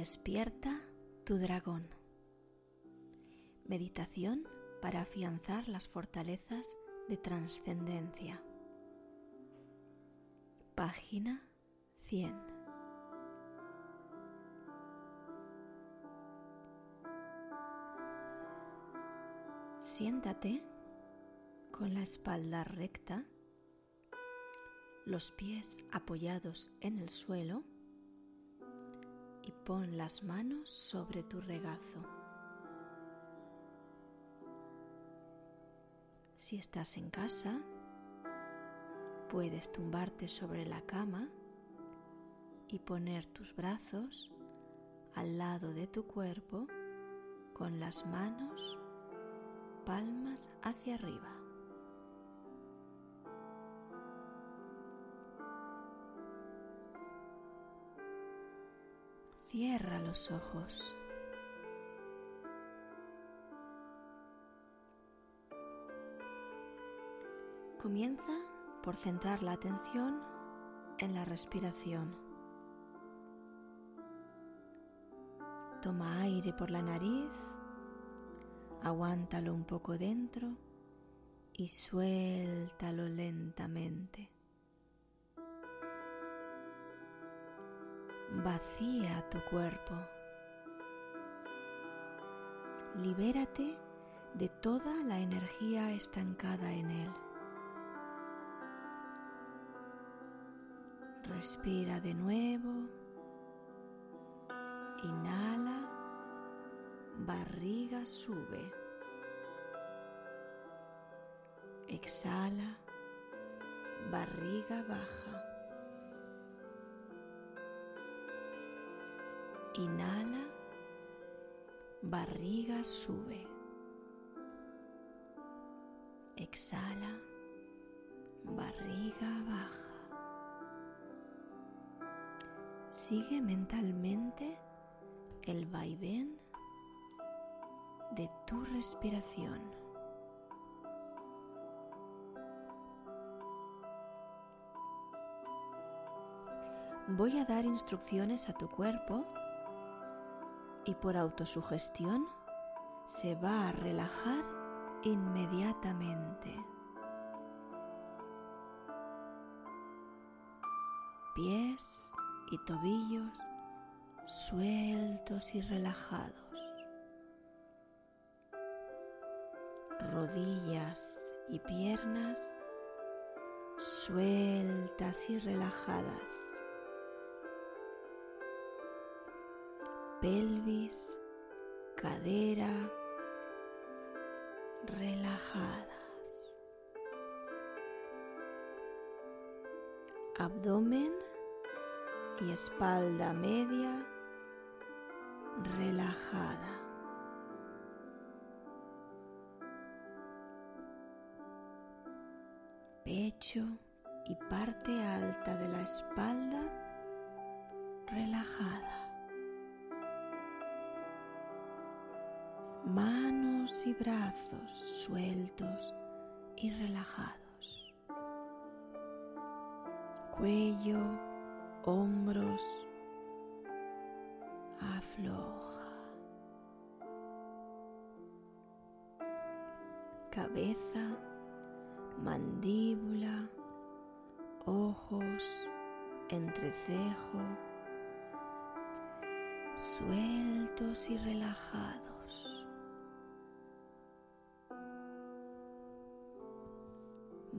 Despierta tu dragón. Meditación para afianzar las fortalezas de trascendencia. Página 100. Siéntate con la espalda recta, los pies apoyados en el suelo y pon las manos sobre tu regazo. Si estás en casa, puedes tumbarte sobre la cama y poner tus brazos al lado de tu cuerpo con las manos palmas hacia arriba. Cierra los ojos. Comienza por centrar la atención en la respiración. Toma aire por la nariz, aguántalo un poco dentro y suéltalo lentamente. Vacía tu cuerpo. Libérate de toda la energía estancada en él. Respira de nuevo. Inhala. Barriga sube. Exhala. Barriga baja. Inhala, barriga sube. Exhala, barriga baja. Sigue mentalmente el vaivén de tu respiración. Voy a dar instrucciones a tu cuerpo y por autosugestión se va a relajar inmediatamente. Pies y tobillos sueltos y relajados. Rodillas y piernas sueltas y relajadas. Pelvis, cadera relajadas, abdomen y espalda media relajada. Pecho y parte alta de la espalda relajada. Manos y brazos sueltos y relajados, cuello, hombros, afloja, cabeza, mandíbula, ojos, entrecejo, sueltos y relajados.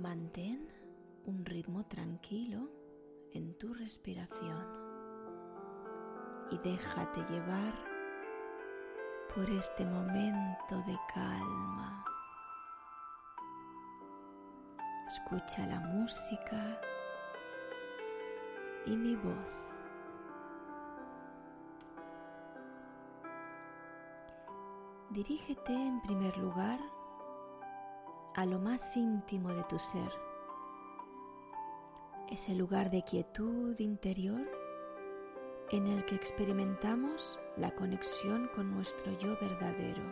Mantén un ritmo tranquilo en tu respiración y déjate llevar por este momento de calma. Escucha la música y mi voz. Dirígete en primer lugar a lo más íntimo de tu ser, ese lugar de quietud interior en el que experimentamos la conexión con nuestro yo verdadero.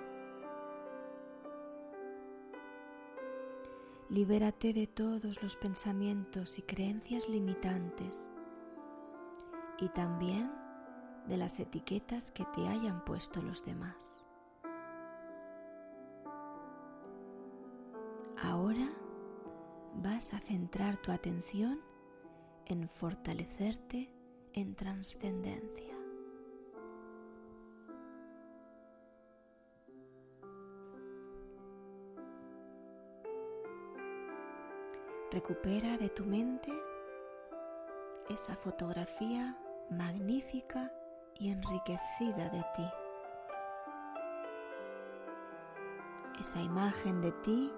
Libérate de todos los pensamientos y creencias limitantes y también de las etiquetas que te hayan puesto los demás. Ahora vas a centrar tu atención en fortalecerte en trascendencia. Recupera de tu mente esa fotografía magnífica y enriquecida de ti. Esa imagen de ti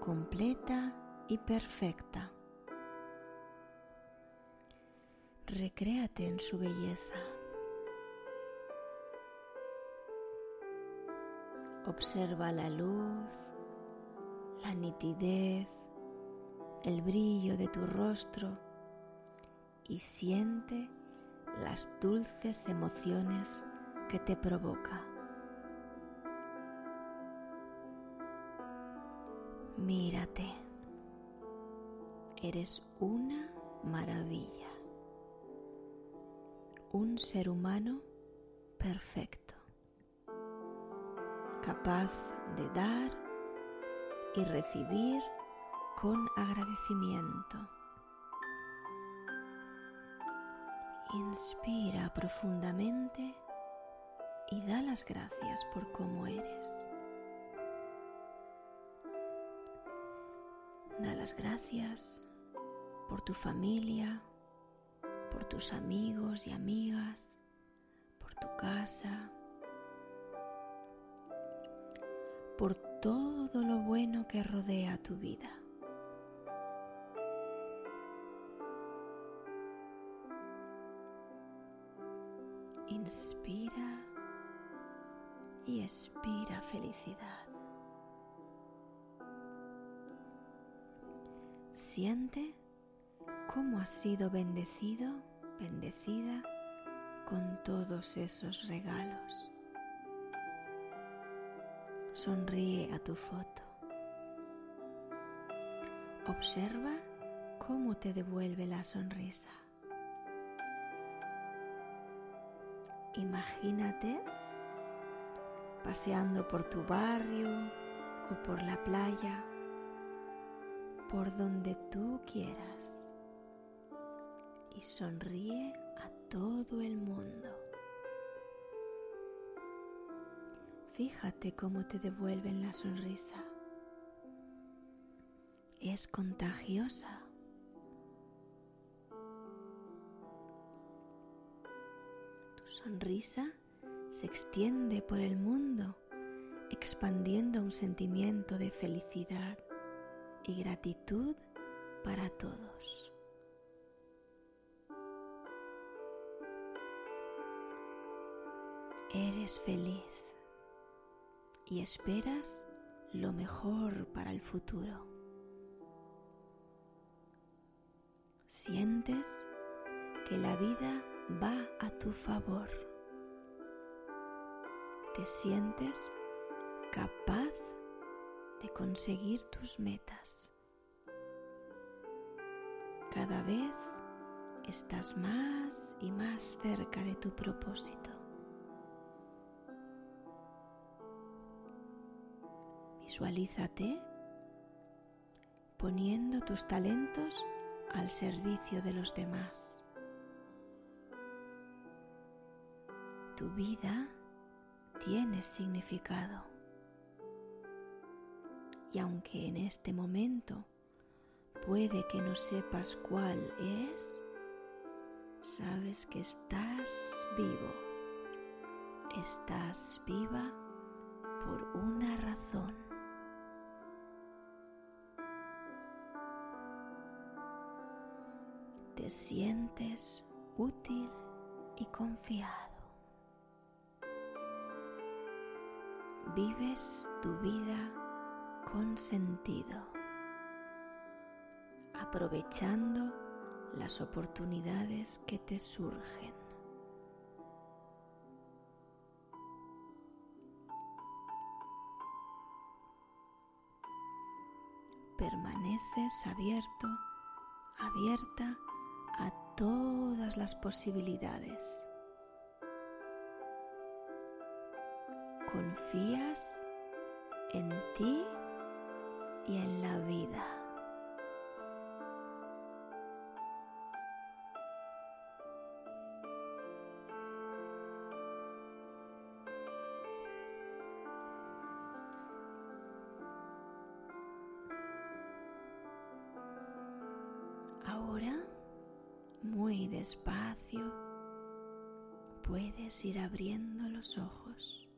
completa y perfecta. Recréate en su belleza. Observa la luz, la nitidez, el brillo de tu rostro y siente las dulces emociones que te provoca. Mírate. Eres una maravilla. Un ser humano perfecto. Capaz de dar y recibir con agradecimiento. Inspira profundamente y da las gracias por cómo eres. Da las gracias por tu familia, por tus amigos y amigas, por tu casa, por todo lo bueno que rodea tu vida. Inspira y expira felicidad. Siente cómo has sido bendecido, bendecida con todos esos regalos. Sonríe a tu foto. Observa cómo te devuelve la sonrisa. Imagínate paseando por tu barrio o por la playa por donde tú quieras y sonríe a todo el mundo. Fíjate cómo te devuelven la sonrisa. Es contagiosa. Tu sonrisa se extiende por el mundo, expandiendo un sentimiento de felicidad y gratitud para todos. Eres feliz y esperas lo mejor para el futuro. Sientes que la vida va a tu favor. Te sientes capaz de conseguir tus metas. Cada vez estás más y más cerca de tu propósito. Visualízate poniendo tus talentos al servicio de los demás. Tu vida tiene significado y aunque en este momento puede que no sepas cuál es, sabes que estás vivo, estás viva por una razón. te sientes útil y confiado. Vives tu vida con sentido, aprovechando las oportunidades que te surgen. Permaneces abierto, abierta a todas las posibilidades. Confías en ti y en la vida. Ahora, muy despacio, puedes ir abriendo los ojos.